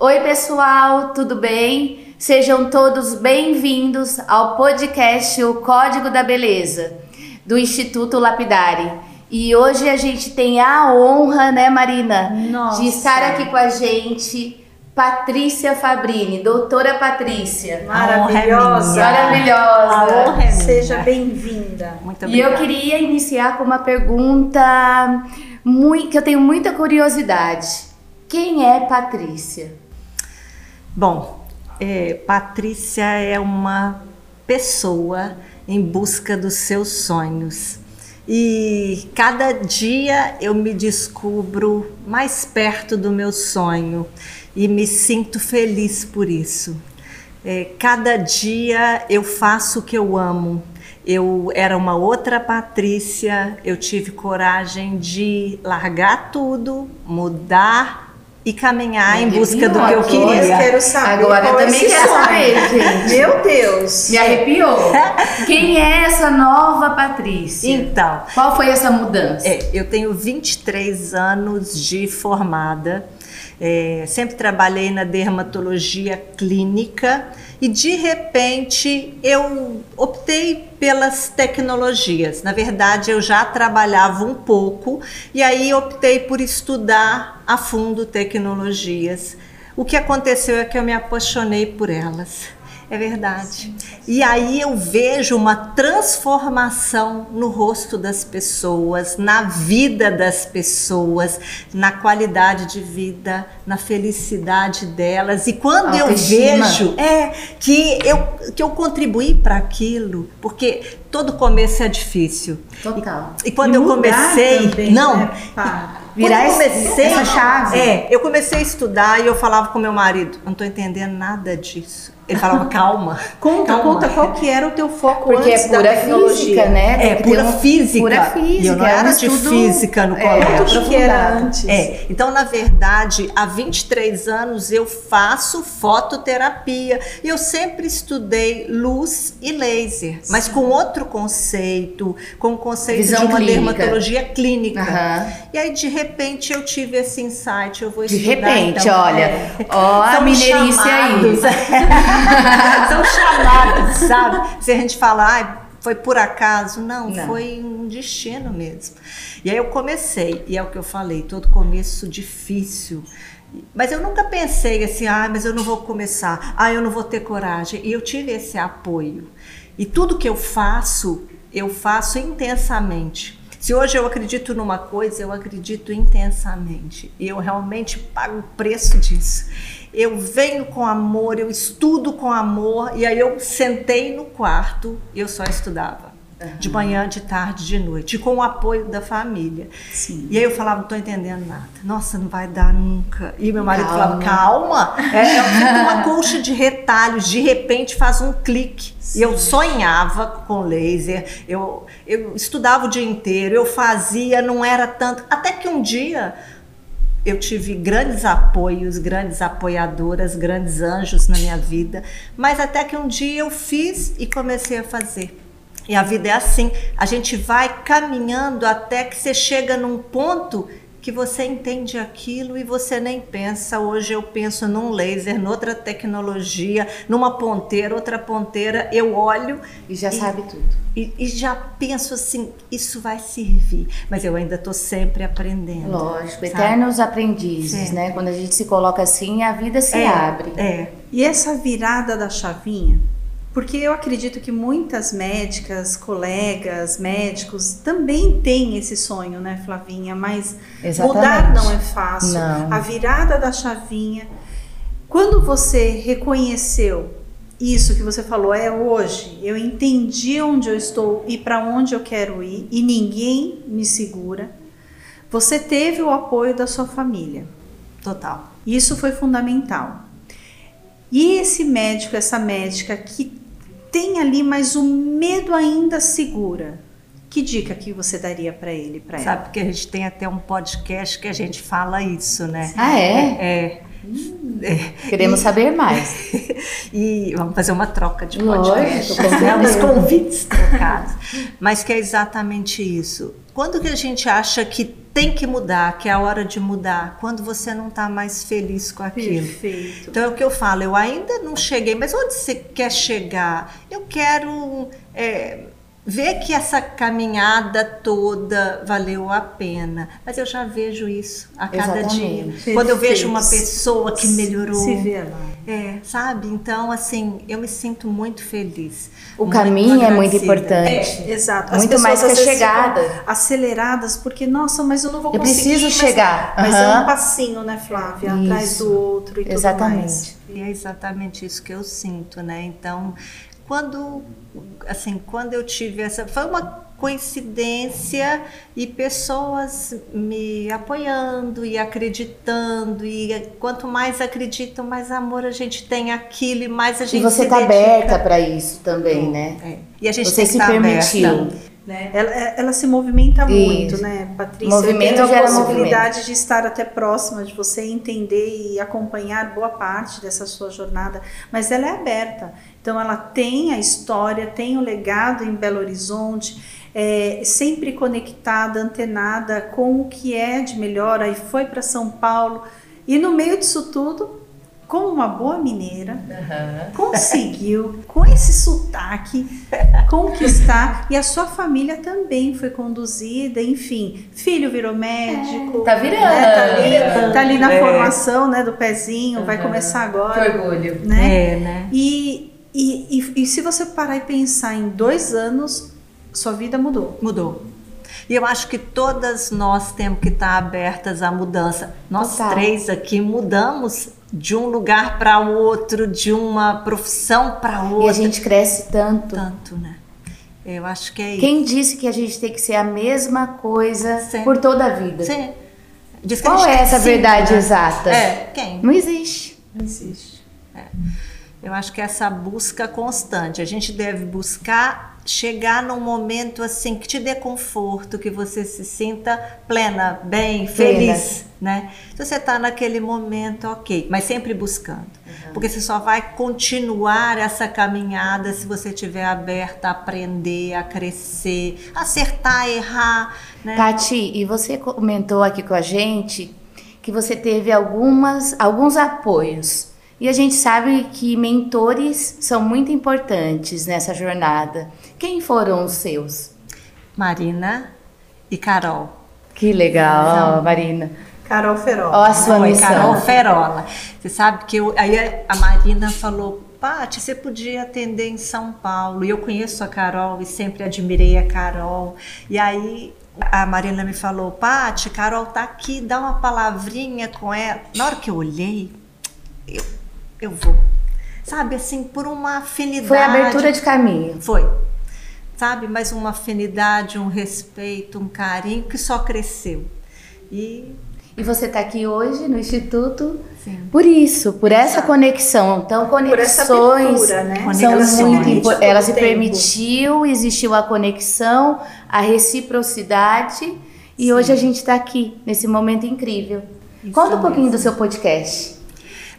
Oi, pessoal, tudo bem? Sejam todos bem-vindos ao podcast O Código da Beleza, do Instituto Lapidari. E hoje a gente tem a honra, né, Marina, Nossa. de estar aqui com a gente, Patrícia Fabrini, doutora Patrícia. Maravilhosa. Maravilhosa. A honra é Seja bem-vinda. Muito E eu obrigada. queria iniciar com uma pergunta mui- que eu tenho muita curiosidade. Quem é Patrícia? Bom, é, Patrícia é uma pessoa em busca dos seus sonhos. E cada dia eu me descubro mais perto do meu sonho e me sinto feliz por isso. É, cada dia eu faço o que eu amo. Eu era uma outra Patrícia, eu tive coragem de largar tudo, mudar e caminhar em busca do que eu queria. quero saber Agora eu é também quero saber, gente. Meu Deus. Me arrepiou. Quem é essa nova Patrícia? Então, Qual foi essa mudança? É, eu tenho 23 anos de formada, é, sempre trabalhei na dermatologia clínica e de repente eu optei pelas tecnologias. Na verdade, eu já trabalhava um pouco e aí optei por estudar a fundo tecnologias. O que aconteceu é que eu me apaixonei por elas. É verdade. E aí eu vejo uma transformação no rosto das pessoas, na vida das pessoas, na qualidade de vida, na felicidade delas. E quando eu vejo é que eu que eu contribuí para aquilo, porque todo começo é difícil. Total. E quando E eu comecei, também, não, né, pá? Virar quando eu comecei, essa chave. É, eu comecei a estudar e eu falava com meu marido, eu não tô entendendo nada disso. Ele falava, calma. Conta, calma. conta qual que era o teu foco Porque antes é da pura tecnologia. física, né? Tem É, pura um- física. Pura física. E eu não é era de física no é, colégio. O que era antes? É, então na verdade, há 23 anos eu faço fototerapia e eu sempre estudei luz e laser, mas com outro conceito, com o conceito Visão de uma clínica. dermatologia clínica. Aham. E aí de repente eu tive esse insight, eu vou De estudar. repente, então, olha, é. ó a São mineirice aí. chamados. São chamados, sabe? Se a gente falar, "Ai, foi por acaso, não, Não. foi um destino mesmo. E aí eu comecei, e é o que eu falei, todo começo difícil. Mas eu nunca pensei assim, ah, mas eu não vou começar, ah, eu não vou ter coragem. E eu tive esse apoio. E tudo que eu faço, eu faço intensamente. Se hoje eu acredito numa coisa, eu acredito intensamente. E eu realmente pago o preço disso. Eu venho com amor, eu estudo com amor, e aí eu sentei no quarto e eu só estudava. De manhã, de tarde, de noite, com o apoio da família. Sim. E aí eu falava, não tô entendendo nada. Nossa, não vai dar nunca. E meu marido Calma. falava, calma. É, é feito uma colcha de retalhos, de repente faz um clique. E eu sonhava com laser, eu, eu estudava o dia inteiro, eu fazia, não era tanto. Até que um dia eu tive grandes apoios, grandes apoiadoras, grandes anjos na minha vida, mas até que um dia eu fiz e comecei a fazer. E a vida é assim, a gente vai caminhando até que você chega num ponto que você entende aquilo e você nem pensa. Hoje eu penso num laser, noutra tecnologia, numa ponteira, outra ponteira, eu olho E já E- sabe tudo. e, e já penso assim, isso vai servir, mas eu ainda estou sempre aprendendo. Lógico, sabe? eternos aprendizes, Sim. né? Quando a gente se coloca assim, a vida se É, abre. É, E essa virada da chavinha, porque eu acredito que muitas médicas, colegas, médicos também têm esse sonho, né, Flavinha? Mas mudar não é fácil. Não. A virada da chavinha. Quando você reconheceu isso que você falou, é hoje, eu entendi onde eu estou e para onde eu quero ir e ninguém me segura. Você teve o apoio da sua família. total. Isso foi fundamental. E esse médico, essa médica que tem ali, mas o medo ainda segura, que dica que você daria para ele, para ela? Sabe porque a gente tem até um podcast que a gente fala isso, né? Ah, é? É. É. Queremos saber mais. e vamos fazer uma troca de podcast, né? os convites trocados. Mas que é exatamente isso. Quando que a gente acha que tem que mudar, que é a hora de mudar, quando você não está mais feliz com aquilo. Perfeito. Então é o que eu falo, eu ainda não cheguei, mas onde você quer chegar? Eu quero é, ver que essa caminhada toda valeu a pena. Mas eu já vejo isso a cada Exatamente. dia. Quando eu vejo uma pessoa que melhorou. Se vê lá. É, sabe? Então, assim, eu me sinto muito feliz. O muito caminho é muito agradecida. importante. É, exato. Muito mais que a chegada. Aceleradas, porque, nossa, mas eu não vou Eu conseguir. preciso mas- chegar. Mas é Aham. um passinho, né, Flávia? Isso. Atrás do outro e tudo Exatamente. mais. E é exatamente isso que eu sinto, né? Então, quando assim, quando eu tive essa, foi uma coincidência e pessoas me apoiando e acreditando e quanto mais acreditam, mais amor a gente tem aquilo e mais a gente E você está aberta para isso também, né? É. E a gente Você tem que se estar permitiu. aberta. Né? Ela, ela se movimenta Isso. muito, né, Patrícia? Movimento gera a possibilidade de estar até próxima de você, entender e acompanhar boa parte dessa sua jornada, mas ela é aberta. Então, ela tem a história, tem o legado em Belo Horizonte, é, sempre conectada, antenada com o que é de melhor. Aí foi para São Paulo e no meio disso tudo, como uma boa mineira, conseguiu, com esse sotaque, conquistar. E a sua família também foi conduzida, enfim. Filho virou médico. tá virando. né, Tá ali, tá ali na É. formação né, do pezinho, vai começar agora. orgulho. Né? É, né? E, e, e, e se você parar e pensar em dois anos, sua vida mudou. Mudou. E eu acho que todas nós temos que estar abertas à mudança. Nós Total. três aqui mudamos de um lugar para outro, de uma profissão para E a outra. gente cresce tanto. Tanto, né? Eu acho que é isso. Quem disse que a gente tem que ser a mesma coisa Sim. por toda a vida? Sim. Diz que a Qual gente é essa verdade né? exata? É, quem? Não existe. Não existe. Eu acho que essa busca constante, a gente deve buscar chegar num momento assim que te dê conforto, que você se sinta plena, bem, Plena. feliz, né? Se você está naquele momento, ok, mas sempre buscando, porque você só vai continuar essa caminhada se você estiver aberta a aprender, a crescer, acertar, errar, né? Tati, e você comentou aqui com a gente que você teve algumas, alguns apoios. E a gente sabe que mentores são muito importantes nessa jornada. Quem foram os seus? Marina e Carol. Que legal, Marina. Carol Ferol. Ó a sua Foi, missão. Carol Ferola. Você sabe que eu, aí a Marina falou, Paty, você podia atender em São Paulo. E eu conheço a Carol e sempre admirei a Carol. E aí a Marina me falou, Paty, Carol tá aqui, dá uma palavrinha com ela. Na hora que eu olhei, eu, eu vou. Sabe, assim, por uma afinidade. Foi a abertura de caminho. Foi. Sabe, mas uma afinidade, um respeito, um carinho que só cresceu. E E você está aqui hoje no Instituto Sim. por isso, por essa conexão. Então, conexões né? são Ela se muito importantes. Ela se tempo. permitiu, existiu a conexão, a reciprocidade. E hoje a gente está aqui, nesse momento incrível. Isso Conta um pouquinho mesmo. do seu podcast.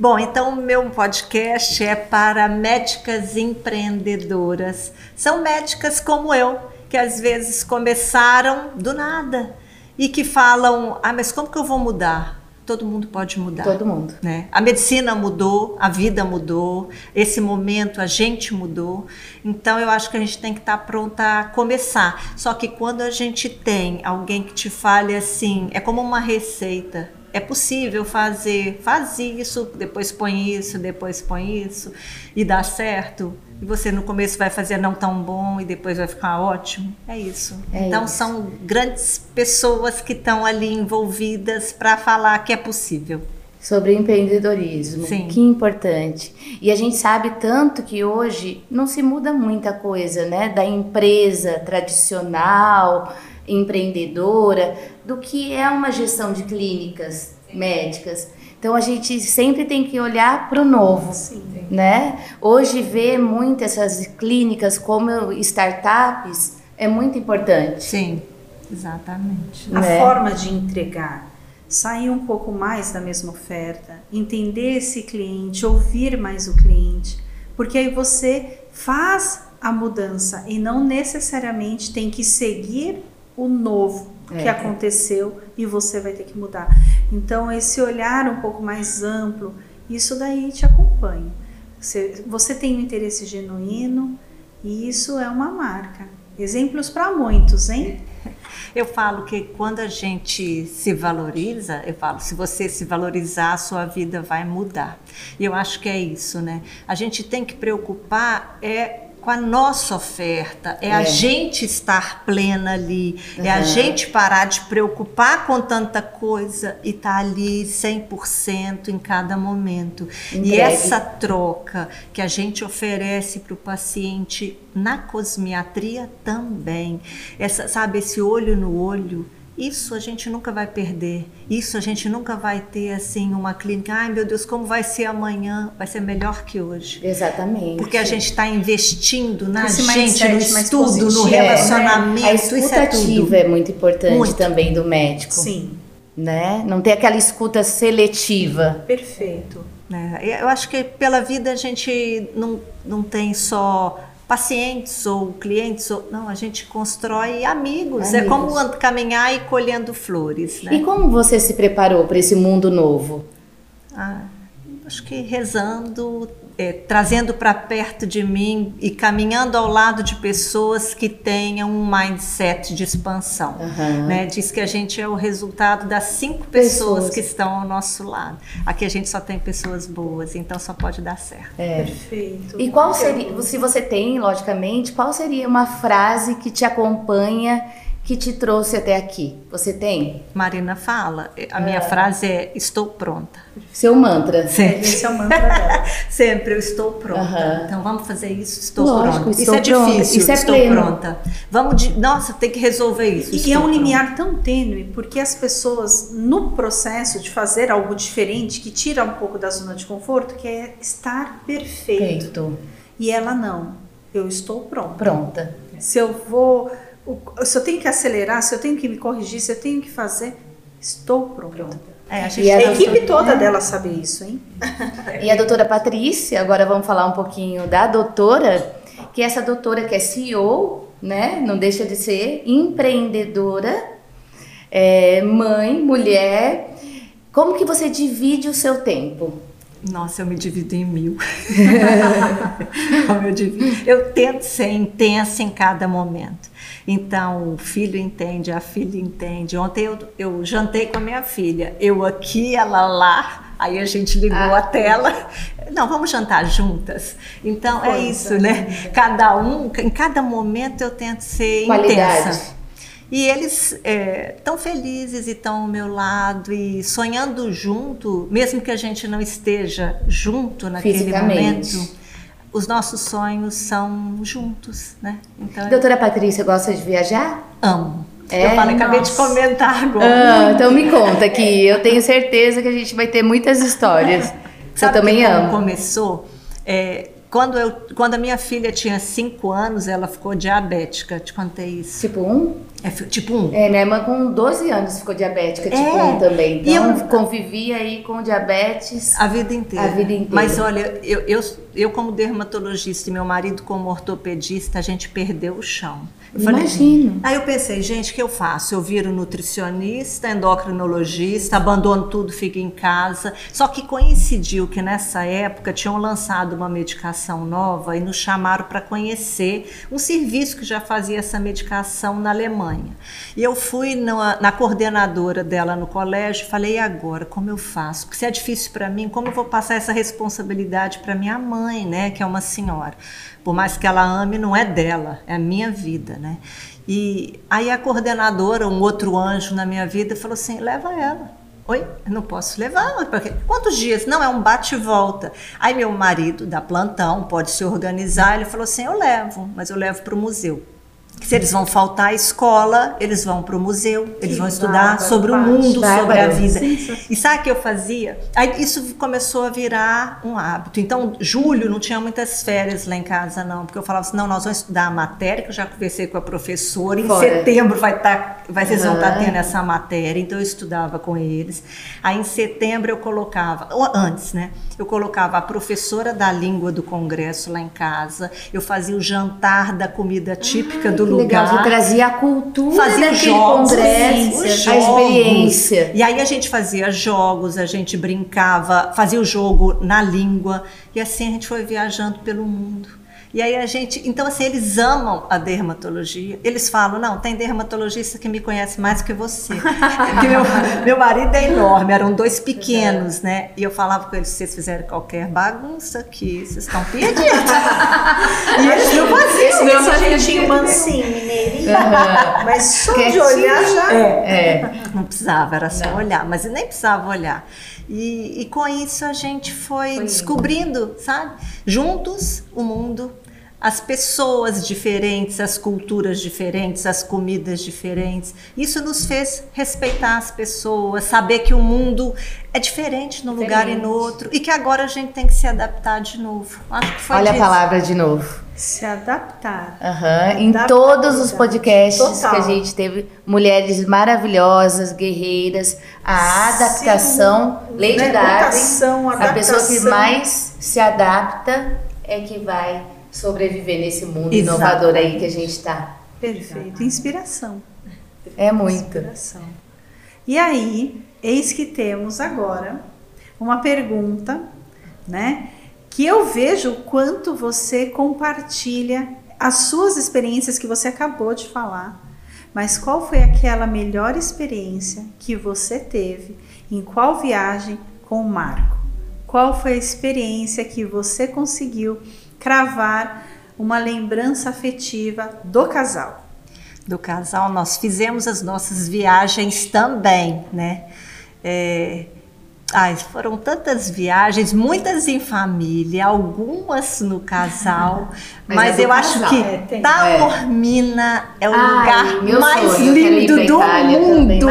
Bom, então o meu podcast é para médicas empreendedoras. São médicas como eu, que às vezes começaram do nada e que falam: "Ah, mas como que eu vou mudar?" Todo mundo pode mudar. Todo mundo. né? A medicina mudou, a vida mudou, esse momento a gente mudou. Então eu acho que a gente tem que estar pronta a começar. Só que quando a gente tem alguém que te fale assim, é como uma receita. É possível fazer, faz isso, depois põe isso, depois põe isso e dá certo. E você no começo vai fazer não tão bom e depois vai ficar ótimo. É isso. É então isso. são grandes pessoas que estão ali envolvidas para falar que é possível. Sobre empreendedorismo. Sim. Que importante. E a gente sabe tanto que hoje não se muda muita coisa, né? Da empresa tradicional, empreendedora, do que é uma gestão de clínicas médicas. Então a gente sempre tem que olhar para o novo, Sim. né? Hoje ver muito essas clínicas como startups é muito importante. Sim, exatamente. A né? forma de entregar. sair um pouco mais da mesma oferta, entender esse cliente, ouvir mais o cliente, porque aí você faz a mudança e não necessariamente tem que seguir o novo que É. aconteceu e você vai ter que mudar. Então, esse olhar um pouco mais amplo, isso daí te acompanha. Você, você tem um interesse genuíno e isso é uma marca. Exemplos para muitos, hein? Eu falo que quando a gente se valoriza, eu falo, se você se valorizar, a sua vida vai mudar. E eu acho que é isso, né? A gente tem que preocupar é com a nossa oferta, é, a É. gente estar plena ali, é a gente parar de preocupar com tanta coisa e estar ali 100% em cada momento. E Entregue. essa troca que a gente oferece para o paciente na cosmiatria também. Essa, sabe, esse olho no olho, isso a gente nunca vai perder. Isso a gente nunca vai ter assim uma clínica. Ai meu Deus, como vai ser amanhã? Vai ser melhor que hoje. Exatamente. Porque a gente está investindo na Esse gente, mindset no estudo, no positivo, É, relacionamento, A isso é escutativa tudo. é muito importante Muito. também do médico. Sim, Né? Não ter aquela escuta seletiva. perfeito. É, eu acho que pela vida a gente não, não tem só pacientes ou clientes, ou, não, a gente constrói amigos. É Amigos. como and- caminhar e colhendo flores, né? E como você se preparou para esse mundo novo? Ah, acho que rezando, é, trazendo para perto de mim e caminhando ao lado de pessoas que tenham um mindset de expansão. Aham. Né? Diz que a gente é o resultado das cinco pessoas, Pessoas. que estão ao nosso lado. Aqui a gente só tem pessoas boas, então só pode dar certo. É. Perfeito. E qual seria, se você tem, logicamente, qual seria uma frase que te acompanha, que te trouxe até aqui? Você tem? Marina fala, a minha frase é: estou pronta. Seu mantra. Sempre. Esse é o mantra dela. Sempre eu estou pronta. Então vamos fazer isso, estou Lógico, pronta. estou isso é pronta. difícil, Isso é estou pleno. pronta. Vamos de, nossa, tem que resolver isso. E é um pronta. limiar tão tênue, porque as pessoas, no processo de fazer algo diferente, que tira um pouco da zona de conforto, que é estar perfeito. Feito. E ela não. Eu estou pronta. Pronta. Se eu vou. O- Se eu tenho que acelerar, se eu tenho que me corrigir, se eu tenho que fazer, estou pronta. É, a gente E a A doutora- equipe toda dela sabe isso, hein? E a doutora Patrícia, agora vamos falar um pouquinho da doutora, que essa doutora que é CEO, né? Não deixa de ser empreendedora, é, mãe, mulher. Como que você divide o seu tempo? Nossa, eu me divido em mil. Eu divido. Eu tento ser intensa em cada momento. Então, o filho entende, a filha entende. Ontem eu, eu jantei com a minha filha. Eu aqui, ela lá. Aí a gente ligou Ah. a tela. Não, vamos jantar juntas. Então, é isso, né? Cada um, em cada momento eu tento ser Qualidade. intensa. E eles estão felizes e estão ao meu lado e sonhando junto, mesmo que a gente não esteja junto naquele momento, os nossos sonhos são juntos, né? Então Doutora Patrícia gosta de viajar? amo. É? eu falei, acabei de comentar agora. Ah, então me conta que eu tenho certeza que a gente vai ter muitas histórias. Eu Sabe também amo. começou? É, quando, eu, quando a minha filha tinha 5 anos, ela ficou diabética. Te contei isso. Tipo um? É, tipo 1. É, minha irmã com 12 anos ficou diabética, tipo É. um também. E Então eu- convivi aí com diabetes. A vida inteira. A vida inteira. Mas olha, eu, eu, eu como dermatologista e meu marido como ortopedista, a gente perdeu o chão. Eu falei, Imagino. Aí eu pensei, gente, o que eu faço? Eu viro nutricionista, endocrinologista, abandono tudo, fico em casa. Só que coincidiu que nessa época tinham lançado uma medicação nova e nos chamaram para conhecer um serviço que já fazia essa medicação na Alemanha. E eu fui na, na coordenadora dela no colégio e falei, e agora, como eu faço? Porque se é difícil para mim, como eu vou passar essa responsabilidade para minha mãe, né, que é uma senhora? Por mais que ela ame, não é dela, é a minha vida, né? E aí a coordenadora, um outro anjo na minha vida, falou assim: leva ela. Oi, não posso levar. Porque, quantos dias? Não, é um bate e volta. Aí meu marido, da plantão, pode se organizar. Ele falou assim: eu levo, mas eu levo para o museu. Se eles vão faltar à escola, eles vão para o museu, eles Que vão estudar bárbaro, sobre o mundo, sobre a vida. E sabe o que eu fazia? Aí isso começou a virar um hábito. Então, julho não tinha muitas férias lá em casa, não, porque eu falava assim: não, nós vamos estudar a matéria, que eu já conversei com a professora, em Fora. setembro vai estar, vai, vocês vão estar Aham. tendo essa matéria, então eu estudava com eles. Aí em setembro eu colocava, ou antes, né? Eu colocava a professora da língua do congresso lá em casa, eu fazia o jantar da comida típica do Que legal, lugar. você trazia a cultura Fazia daquele jogos, congresso, os a jogos. experiência. E aí a gente fazia jogos, a gente brincava, fazia o jogo na língua e assim a gente foi viajando pelo mundo. E aí a gente, então assim, eles amam a dermatologia. Eles falam, não, tem dermatologista que me conhece mais que você. Porque meu, meu marido é enorme, eram dois pequenos, né? E eu falava com eles, vocês fizerem qualquer bagunça aqui, vocês estão perdidos. e eles não faziam. Não, esse mas- jeitinho mansinho, mineirinho. Aham. Mas só de olhar já. É. Não precisava, era só Não. olhar, mas nem precisava olhar. E, e com isso a gente foi, Foi descobrindo, sabe? Juntos o mundo, as pessoas diferentes, as culturas diferentes, as comidas diferentes. Isso nos fez respeitar as pessoas, saber que o mundo é diferente num lugar e no outro e que agora a gente tem que se adaptar de novo. Acho que foi Olha a disso. palavra de novo. Se adaptar. Aham, Em todos os podcasts Total. que a gente teve, mulheres maravilhosas, guerreiras, a adaptação, Sim, Lady né? Darwin, a pessoa que mais se adapta é que vai sobreviver nesse mundo Exato. inovador aí que a gente está. Perfeito. Inspiração. É muito. Inspiração. E aí, eis que temos agora uma pergunta, né? Que eu vejo o quanto você compartilha as suas experiências que você acabou de falar. Mas qual foi aquela melhor experiência que você teve? Em qual viagem com o Marco? Qual foi a experiência que você conseguiu cravar uma lembrança afetiva do casal? do casal, nós fizemos as nossas viagens também, né? É, ai, foram tantas viagens, muitas em família, algumas no casal, Mas mas, é eu acho casal. que É, tem. Taormina é o Ai, lugar mais sonho, lindo do Itália mundo.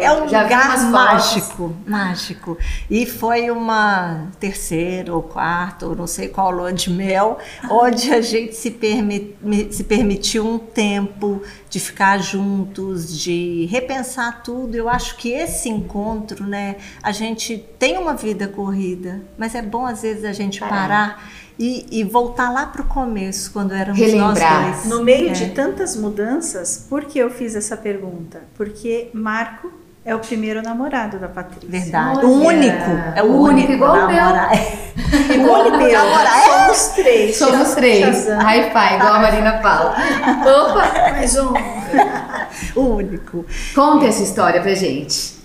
É um Já lugar mágico, mágico. E foi uma terceira ou quarta, ou não sei qual lua de mel, onde a gente se, permi se permitiu um tempo de ficar juntos, de repensar tudo. Eu acho que esse encontro, né, a gente tem uma vida corrida, mas é bom às vezes a gente Parar. parar. E, e voltar lá para o começo, quando éramos Relembrar. nós dois. No meio É. de tantas mudanças, por que eu fiz essa pergunta? Porque Marco é o primeiro namorado da Patrícia. Verdade. Olha. O único. É o O único, único igual o meu. Igual o meu. Namorar. Somos três. Somos três. Five, igual a Marina fala. Opa! Mais um. O único. Conta essa história pra gente.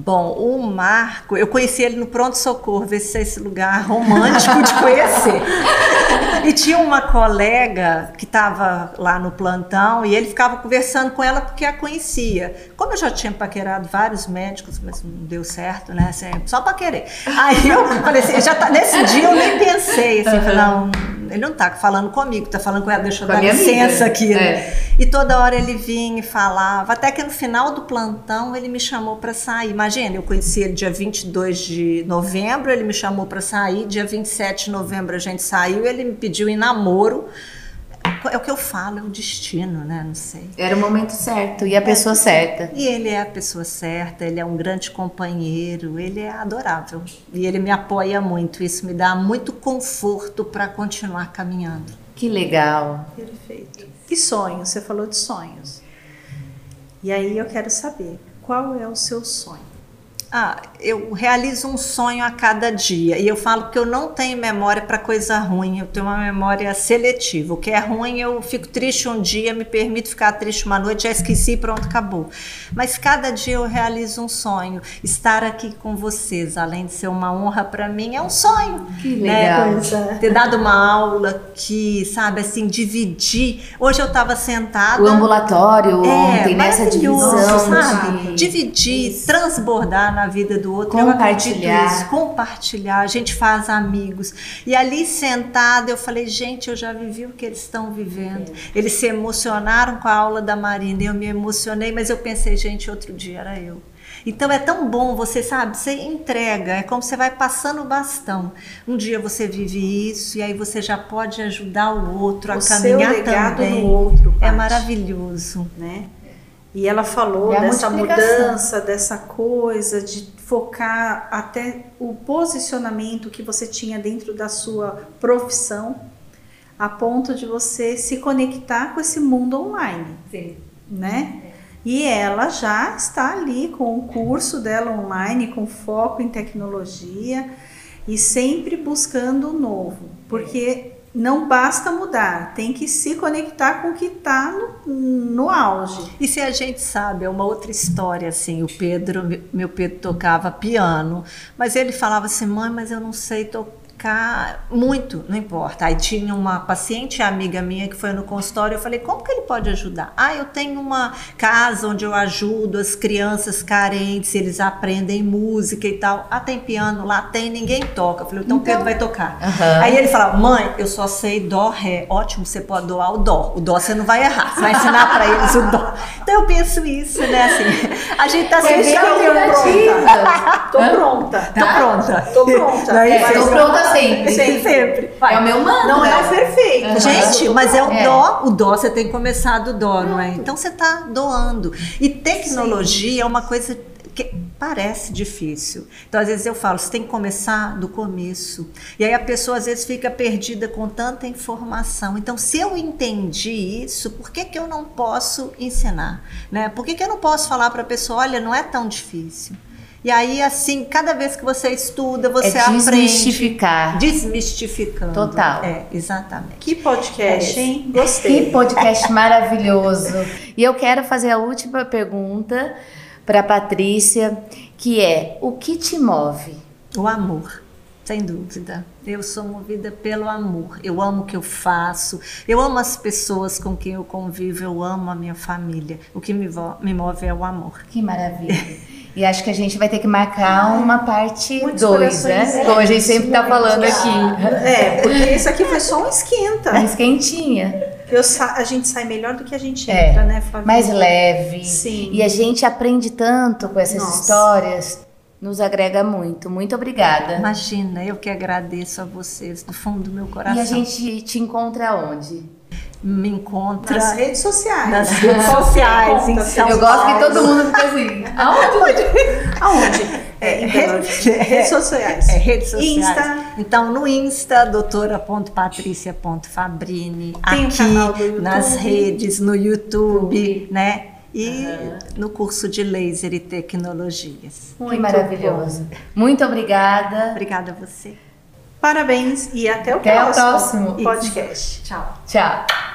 Bom, o Marco, eu conheci ele no pronto-socorro, ver se é esse lugar romântico de conhecer. E tinha uma colega que estava lá no plantão e ele ficava conversando com ela porque a conhecia. Como eu já tinha paquerado vários médicos, mas não deu certo, né? Sempre, só para querer. Aí eu falei assim, já tá, nesse dia eu nem pensei, assim, falei, não, ele não tá falando comigo, tá falando com ela, deixa eu Com dar licença amiga. aqui, né? É. E toda hora ele vinha e falava, até que no final do plantão ele me chamou para sair. Imagina, eu conheci ele dia 22 de novembro, ele me chamou para sair, dia 27 de novembro a gente saiu, ele me pediu em namoro. É o que eu falo, é o destino, né? Não sei. Era o momento certo e a pessoa certa. E ele é a pessoa certa, ele é um grande companheiro, ele é adorável. E ele me apoia muito, isso me dá muito conforto para continuar caminhando. Que legal. Perfeito. E sonhos? Você falou de sonhos. E aí eu quero saber, qual é o seu sonho? Ah, eu realizo um sonho a cada dia e eu falo que eu não tenho memória para coisa ruim, eu tenho uma memória seletiva. O que é ruim, eu fico triste um dia, me permito ficar triste uma noite, já esqueci, pronto, acabou. Mas cada dia eu realizo um sonho. Estar aqui com vocês, além de ser uma honra para mim, é um sonho. Que né? legal. Pois é. Ter dado uma aula aqui, sabe, assim, dividir. Hoje eu estava sentada. O ambulatório É, ontem, nessa divisão. sabe? Dividir, transbordar na vida do outro. Compartilhar. Eu compartilhar, a gente faz amigos. E ali sentada eu falei, gente, eu já vivi o que eles estão vivendo. É. Eles se emocionaram com a aula da Marina, eu me emocionei, mas eu pensei, gente, outro dia era eu. Então é tão bom, você sabe, você entrega, é como você vai passando o bastão. Um dia você vive isso e aí você já pode ajudar o outro o a caminhar seu legado também. No outro, é maravilhoso, né? E ela falou é dessa mudança, dessa coisa de focar até o posicionamento que você tinha dentro da sua profissão, a ponto de você se conectar com esse mundo online, Sim. né? E ela já está ali com o curso dela online, com foco em tecnologia e sempre buscando o novo, porque não basta mudar, tem que se conectar com o que está no, no auge. E se a gente sabe, é uma outra história, assim, o Pedro, meu Pedro tocava piano, mas ele falava assim, mãe, mas eu não sei tocar ficar muito, não importa. Aí tinha uma paciente amiga minha que foi no consultório, eu falei, como que ele pode ajudar? Ah, eu tenho uma casa onde eu ajudo as crianças carentes, eles aprendem música e tal. Ah, tem piano lá? Tem, ninguém toca. Eu falei, então, então... Pedro vai tocar. Uhum. Aí ele falava, mãe, eu só sei dó, ré. Ótimo, você pode doar o dó. O dó você não vai errar, você vai ensinar para eles o dó. Então eu penso isso, né, assim, a gente tá sempre... Tô pronta. Tô pronta. Tô pronta. Tô pronta. Tô pronta sempre. Sempre. sempre. Vai. É o meu mantra. Não é o perfeito. Uhum. Gente, mas é o é. dó. O dó você tem que começar do dó, não é? Então você está doando. E tecnologia Sim. é uma coisa que parece difícil. Então, às vezes eu falo, você tem que começar do começo. E aí a pessoa às vezes fica perdida com tanta informação. Então, se eu entendi isso, por que, que eu não posso ensinar? Né? Por que, que eu não posso falar para a pessoa, olha, não é tão difícil? E aí, assim, cada vez que você estuda, você é aprende. Desmistificar. Desmistificando. Total. É, exatamente. Que podcast, é hein? Gostei. Que podcast maravilhoso. E eu quero fazer a última pergunta para Patrícia, que é: o que te move? O amor. Sem dúvida. Eu sou movida pelo amor. Eu amo o que eu faço. Eu amo as pessoas com quem eu convivo. Eu amo a minha família. O que me, me move é o amor. Que maravilha. E acho que a gente vai ter que marcar uma parte 2, né? Como a gente sempre tá falando aqui. É, porque isso aqui foi só um esquenta. Uma esquentinha. Eu, a gente sai melhor do que a gente é, entra, né, Flavia? Mais leve. Sim. E a gente aprende tanto com essas Nossa. histórias. Nos agrega muito. Muito obrigada. Imagina, eu que agradeço a vocês do fundo do meu coração. E a gente te encontra onde? Me encontra nas redes sociais. Nas redes sociais. em São eu gosto que todo mundo fica assim. Aonde? Aonde? É, redes, redes sociais. É, redes sociais. Insta. Então, no Insta, doutora.patricia.fabrini. Tem aqui, canal do YouTube. nas redes, no YouTube, YouTube. né? E uhum. no curso de laser e tecnologias. Muito que maravilhoso. Bom. Muito obrigada. Obrigada a você. Parabéns e até o até próximo, próximo podcast. Tchau. Tchau.